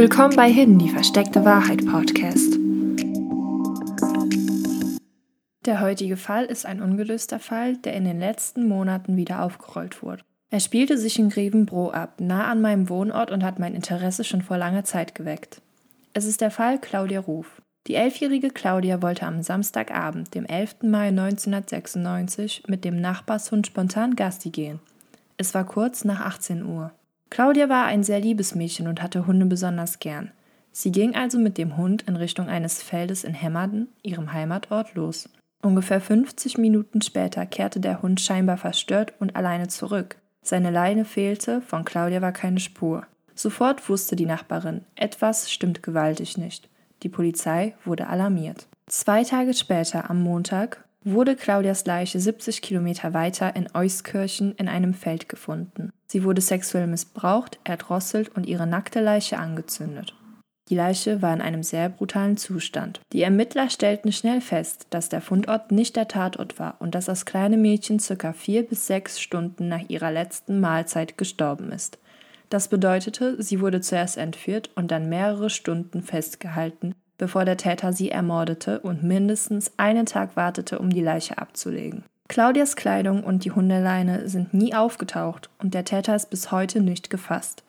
Willkommen bei Hidden, die versteckte Wahrheit Podcast. Der heutige Fall ist ein ungelöster Fall, der in den letzten Monaten wieder aufgerollt wurde. Er spielte sich in Grevenbroich ab, nah an meinem Wohnort und hat mein Interesse schon vor langer Zeit geweckt. Es ist der Fall Claudia Ruf. Die elfjährige Claudia wollte am Samstagabend, dem 11. Mai 1996, mit dem Nachbarshund spontan Gasti gehen. Es war kurz nach 18 Uhr. Claudia war ein sehr liebes Mädchen und hatte Hunde besonders gern. Sie ging also mit dem Hund in Richtung eines Feldes in Hemmerden, ihrem Heimatort, los. Ungefähr 50 Minuten später kehrte der Hund scheinbar verstört und alleine zurück. Seine Leine fehlte, von Claudia war keine Spur. Sofort wusste die Nachbarin, etwas stimmt gewaltig nicht. Die Polizei wurde alarmiert. Zwei Tage später, am Montag, wurde Claudias Leiche 70 Kilometer weiter in Euskirchen in einem Feld gefunden. Sie wurde sexuell missbraucht, erdrosselt und ihre nackte Leiche angezündet. Die Leiche war in einem sehr brutalen Zustand. Die Ermittler stellten schnell fest, dass der Fundort nicht der Tatort war und dass das kleine Mädchen circa vier bis sechs Stunden nach ihrer letzten Mahlzeit gestorben ist. Das bedeutete, sie wurde zuerst entführt und dann mehrere Stunden festgehalten, bevor der Täter sie ermordete und mindestens einen Tag wartete, um die Leiche abzulegen. Claudias Kleidung und die Hundeleine sind nie aufgetaucht und der Täter ist bis heute nicht gefasst.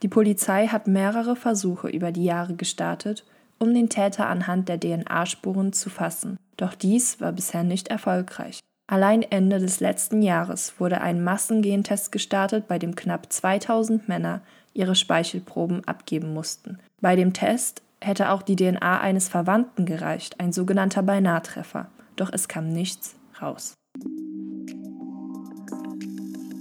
Die Polizei hat mehrere Versuche über die Jahre gestartet, um den Täter anhand der DNA-Spuren zu fassen, doch dies war bisher nicht erfolgreich. Allein Ende des letzten Jahres wurde ein Massengentest gestartet, bei dem knapp 2000 Männer ihre Speichelproben abgeben mussten. Bei dem Test hätte auch die DNA eines Verwandten gereicht, ein sogenannter Beinahetreffer, doch es kam nichts raus.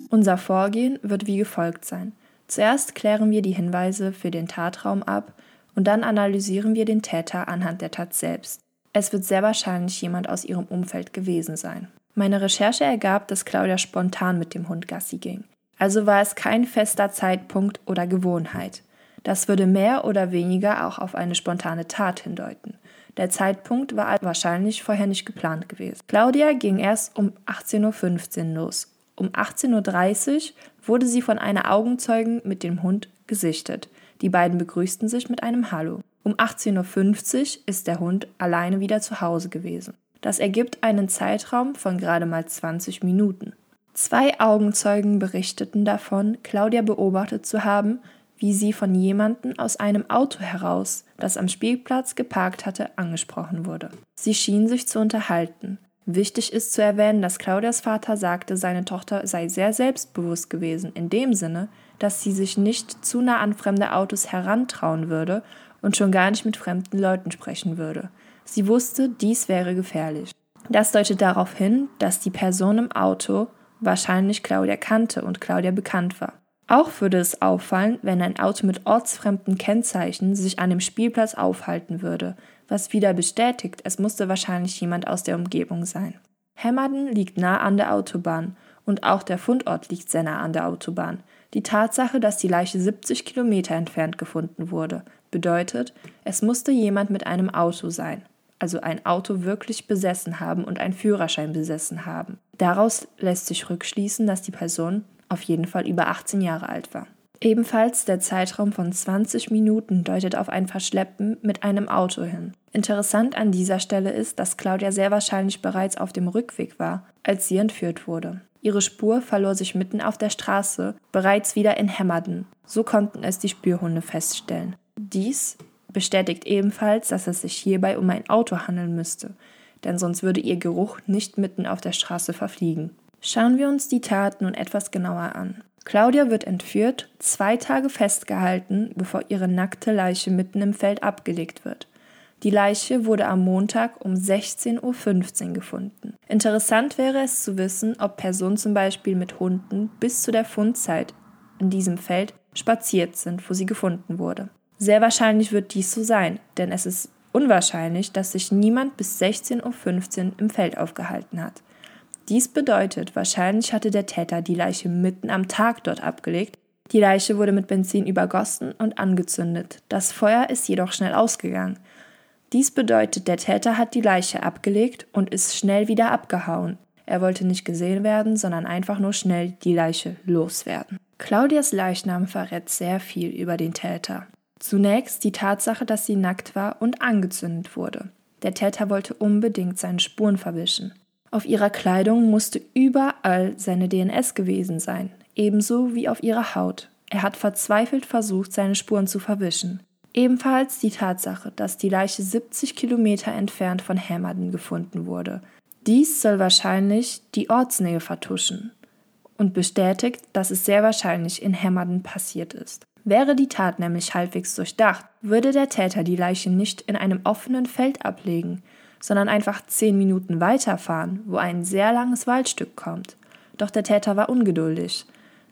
Unser Vorgehen wird wie gefolgt sein. Zuerst klären wir die Hinweise für den Tatraum ab und dann analysieren wir den Täter anhand der Tat selbst. Es wird sehr wahrscheinlich jemand aus ihrem Umfeld gewesen sein. Meine Recherche ergab, dass Claudia spontan mit dem Hund Gassi ging. Also war es kein fester Zeitpunkt oder Gewohnheit. Das würde mehr oder weniger auch auf eine spontane Tat hindeuten. Der Zeitpunkt war wahrscheinlich vorher nicht geplant gewesen. Claudia ging erst um 18.15 Uhr los. Um 18.30 Uhr wurde sie von einer Augenzeugen mit dem Hund gesichtet. Die beiden begrüßten sich mit einem Hallo. Um 18.50 Uhr ist der Hund alleine wieder zu Hause gewesen. Das ergibt einen Zeitraum von gerade mal 20 Minuten. Zwei Augenzeugen berichteten davon, Claudia beobachtet zu haben, wie sie von jemandem aus einem Auto heraus, das am Spielplatz geparkt hatte, angesprochen wurde. Sie schien sich zu unterhalten. Wichtig ist zu erwähnen, dass Claudias Vater sagte, seine Tochter sei sehr selbstbewusst gewesen, in dem Sinne, dass sie sich nicht zu nah an fremde Autos herantrauen würde und schon gar nicht mit fremden Leuten sprechen würde. Sie wusste, dies wäre gefährlich. Das deutet darauf hin, dass die Person im Auto wahrscheinlich Claudia kannte und Claudia bekannt war. Auch würde es auffallen, wenn ein Auto mit ortsfremden Kennzeichen sich an dem Spielplatz aufhalten würde, was wieder bestätigt, es musste wahrscheinlich jemand aus der Umgebung sein. Hemmerden liegt nah an der Autobahn und auch der Fundort liegt sehr nah an der Autobahn. Die Tatsache, dass die Leiche 70 Kilometer entfernt gefunden wurde, bedeutet, es musste jemand mit einem Auto sein, also ein Auto wirklich besessen haben und einen Führerschein besessen haben. Daraus lässt sich rückschließen, dass die Person auf jeden Fall über 18 Jahre alt war. Ebenfalls der Zeitraum von 20 Minuten deutet auf ein Verschleppen mit einem Auto hin. Interessant an dieser Stelle ist, dass Claudia sehr wahrscheinlich bereits auf dem Rückweg war, als sie entführt wurde. Ihre Spur verlor sich mitten auf der Straße, bereits wieder in Hemmerden. So konnten es die Spürhunde feststellen. Dies bestätigt ebenfalls, dass es sich hierbei um ein Auto handeln müsste, denn sonst würde ihr Geruch nicht mitten auf der Straße verfliegen. Schauen wir uns die Tat nun etwas genauer an. Claudia wird entführt, zwei Tage festgehalten, bevor ihre nackte Leiche mitten im Feld abgelegt wird. Die Leiche wurde am Montag um 16.15 Uhr gefunden. Interessant wäre es zu wissen, ob Personen zum Beispiel mit Hunden bis zu der Fundzeit in diesem Feld spaziert sind, wo sie gefunden wurde. Sehr wahrscheinlich wird dies so sein, denn es ist unwahrscheinlich, dass sich niemand bis 16.15 Uhr im Feld aufgehalten hat. Dies bedeutet, wahrscheinlich hatte der Täter die Leiche mitten am Tag dort abgelegt. Die Leiche wurde mit Benzin übergossen und angezündet. Das Feuer ist jedoch schnell ausgegangen. Dies bedeutet, der Täter hat die Leiche abgelegt und ist schnell wieder abgehauen. Er wollte nicht gesehen werden, sondern einfach nur schnell die Leiche loswerden. Claudias Leichnam verrät sehr viel über den Täter. Zunächst die Tatsache, dass sie nackt war und angezündet wurde. Der Täter wollte unbedingt seine Spuren verwischen. Auf ihrer Kleidung musste überall seine DNS gewesen sein, ebenso wie auf ihrer Haut. Er hat verzweifelt versucht, seine Spuren zu verwischen. Ebenfalls die Tatsache, dass die Leiche 70 Kilometer entfernt von Hammerden gefunden wurde. Dies soll wahrscheinlich die Ortsnähe vertuschen und bestätigt, dass es sehr wahrscheinlich in Hammerden passiert ist. Wäre die Tat nämlich halbwegs durchdacht, würde der Täter die Leiche nicht in einem offenen Feld ablegen, sondern einfach zehn Minuten weiterfahren, wo ein sehr langes Waldstück kommt. Doch der Täter war ungeduldig.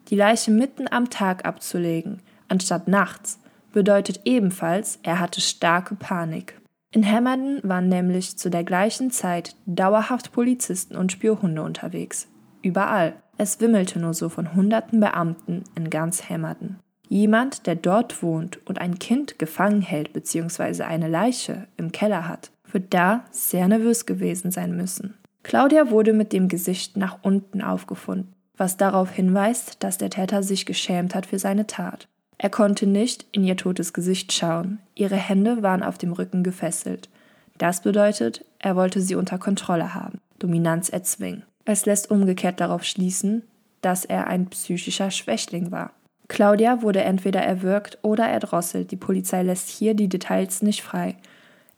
Die Leiche mitten am Tag abzulegen, anstatt nachts, bedeutet ebenfalls, er hatte starke Panik. In Hammerden waren nämlich zu der gleichen Zeit dauerhaft Polizisten und Spürhunde unterwegs. Überall. Es wimmelte nur so von hunderten Beamten in ganz Hammerden. Jemand, der dort wohnt und ein Kind gefangen hält bzw. eine Leiche im Keller hat, wird da sehr nervös gewesen sein müssen. Claudia wurde mit dem Gesicht nach unten aufgefunden, was darauf hinweist, dass der Täter sich geschämt hat für seine Tat. Er konnte nicht in ihr totes Gesicht schauen, ihre Hände waren auf dem Rücken gefesselt. Das bedeutet, er wollte sie unter Kontrolle haben, Dominanz erzwingen. Es lässt umgekehrt darauf schließen, dass er ein psychischer Schwächling war. Claudia wurde entweder erwürgt oder erdrosselt, die Polizei lässt hier die Details nicht frei.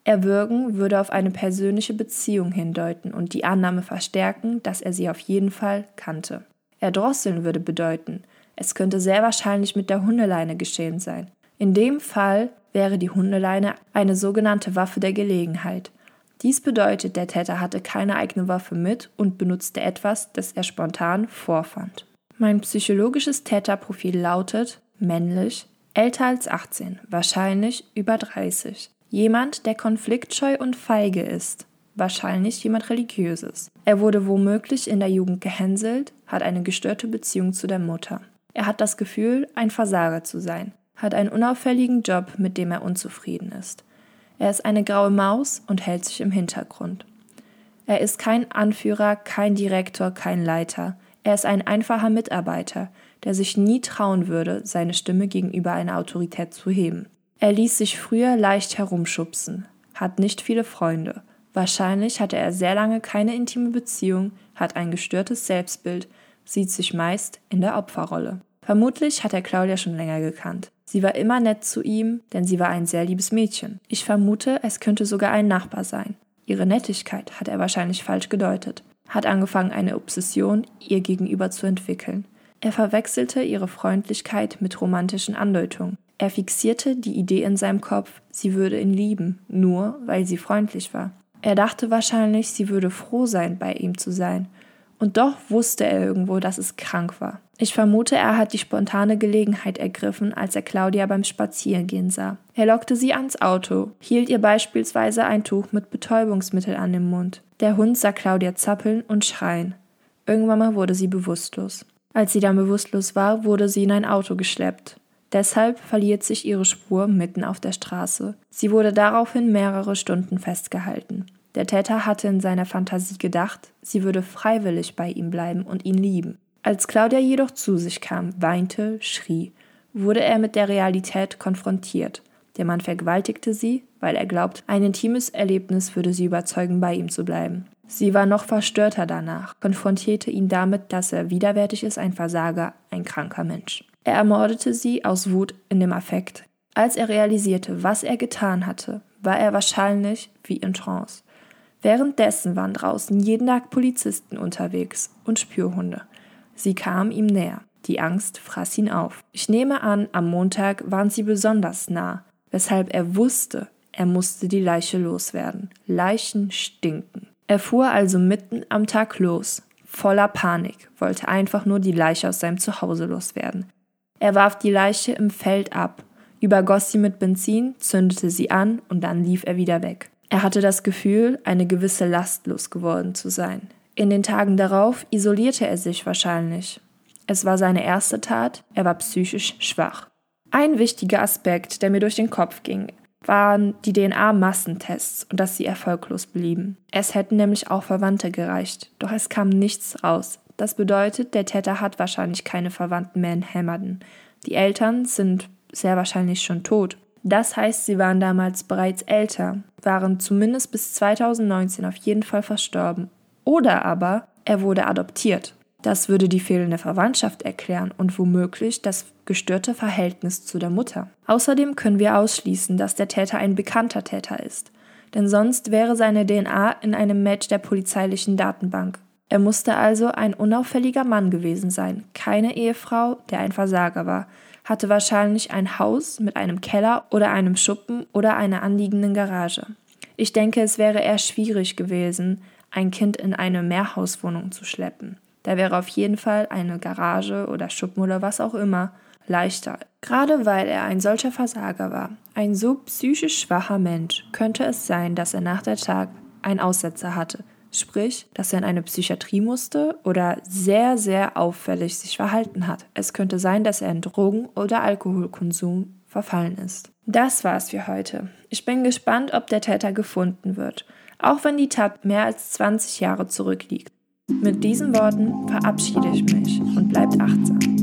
Erwürgen würde auf eine persönliche Beziehung hindeuten und die Annahme verstärken, dass er sie auf jeden Fall kannte. Erdrosseln würde bedeuten, es könnte sehr wahrscheinlich mit der Hundeleine geschehen sein. In dem Fall wäre die Hundeleine eine sogenannte Waffe der Gelegenheit. Dies bedeutet, der Täter hatte keine eigene Waffe mit und benutzte etwas, das er spontan vorfand. Mein psychologisches Täterprofil lautet männlich, älter als 18, wahrscheinlich über 30. Jemand, der konfliktscheu und feige ist, wahrscheinlich jemand religiöses. Er wurde womöglich in der Jugend gehänselt, hat eine gestörte Beziehung zu der Mutter. Er hat das Gefühl, ein Versager zu sein, hat einen unauffälligen Job, mit dem er unzufrieden ist. Er ist eine graue Maus und hält sich im Hintergrund. Er ist kein Anführer, kein Direktor, kein Leiter. Er ist ein einfacher Mitarbeiter, der sich nie trauen würde, seine Stimme gegenüber einer Autorität zu heben. Er ließ sich früher leicht herumschubsen, hat nicht viele Freunde. Wahrscheinlich hatte er sehr lange keine intime Beziehung, hat ein gestörtes Selbstbild, sieht sich meist in der Opferrolle. Vermutlich hat er Claudia schon länger gekannt. Sie war immer nett zu ihm, denn sie war ein sehr liebes Mädchen. Ich vermute, es könnte sogar ein Nachbar sein. Ihre Nettigkeit hat er wahrscheinlich falsch gedeutet, hat angefangen, eine Obsession ihr gegenüber zu entwickeln. Er verwechselte ihre Freundlichkeit mit romantischen Andeutungen. Er fixierte die Idee in seinem Kopf, sie würde ihn lieben, nur weil sie freundlich war. Er dachte wahrscheinlich, sie würde froh sein, bei ihm zu sein. Und doch wusste er irgendwo, dass es krank war. Ich vermute, er hat die spontane Gelegenheit ergriffen, als er Claudia beim Spazierengehen sah. Er lockte sie ans Auto, hielt ihr beispielsweise ein Tuch mit Betäubungsmittel an den Mund. Der Hund sah Claudia zappeln und schreien. Irgendwann mal wurde sie bewusstlos. Als sie dann bewusstlos war, wurde sie in ein Auto geschleppt. Deshalb verliert sich ihre Spur mitten auf der Straße. Sie wurde daraufhin mehrere Stunden festgehalten. Der Täter hatte in seiner Fantasie gedacht, sie würde freiwillig bei ihm bleiben und ihn lieben. Als Claudia jedoch zu sich kam, weinte, schrie, wurde er mit der Realität konfrontiert. Der Mann vergewaltigte sie, weil er glaubt, ein intimes Erlebnis würde sie überzeugen, bei ihm zu bleiben. Sie war noch verstörter danach, konfrontierte ihn damit, dass er widerwärtig ist, ein Versager, ein kranker Mensch. Er ermordete sie aus Wut in dem Affekt. Als er realisierte, was er getan hatte, war er wahrscheinlich wie in Trance. Währenddessen waren draußen jeden Tag Polizisten unterwegs und Spürhunde. Sie kam ihm näher. Die Angst fraß ihn auf. Ich nehme an, am Montag waren sie besonders nah, weshalb er wusste, er musste die Leiche loswerden. Leichen stinken. Er fuhr also mitten am Tag los, voller Panik, wollte einfach nur die Leiche aus seinem Zuhause loswerden. Er warf die Leiche im Feld ab, übergoss sie mit Benzin, zündete sie an und dann lief er wieder weg. Er hatte das Gefühl, eine gewisse Last losgeworden zu sein. In den Tagen darauf isolierte er sich wahrscheinlich. Es war seine erste Tat, er war psychisch schwach. Ein wichtiger Aspekt, der mir durch den Kopf ging, waren die DNA-Massentests und dass sie erfolglos blieben. Es hätten nämlich auch Verwandte gereicht, doch es kam nichts raus. Das bedeutet, der Täter hat wahrscheinlich keine Verwandten mehr in Hammerden. Die Eltern sind sehr wahrscheinlich schon tot. Das heißt, sie waren damals bereits älter, waren zumindest bis 2019 auf jeden Fall verstorben. Oder aber er wurde adoptiert. Das würde die fehlende Verwandtschaft erklären und womöglich das gestörte Verhältnis zu der Mutter. Außerdem können wir ausschließen, dass der Täter ein bekannter Täter ist, denn sonst wäre seine DNA in einem Match der polizeilichen Datenbank. Er musste also ein unauffälliger Mann gewesen sein, keine Ehefrau, der ein Versager war, hatte wahrscheinlich ein Haus mit einem Keller oder einem Schuppen oder einer anliegenden Garage. Ich denke, es wäre eher schwierig gewesen, ein Kind in eine Mehrhauswohnung zu schleppen. Da wäre auf jeden Fall eine Garage oder Schuppen oder was auch immer leichter. Gerade weil er ein solcher Versager war, ein so psychisch schwacher Mensch, könnte es sein, dass er nach der Tag einen Aussetzer hatte. Sprich, dass er in eine Psychiatrie musste oder sehr, sehr auffällig sich verhalten hat. Es könnte sein, dass er in Drogen- oder Alkoholkonsum verfallen ist. Das war's für heute. Ich bin gespannt, ob der Täter gefunden wird, auch wenn die Tat mehr als 20 Jahre zurückliegt. Mit diesen Worten verabschiede ich mich und bleibt achtsam.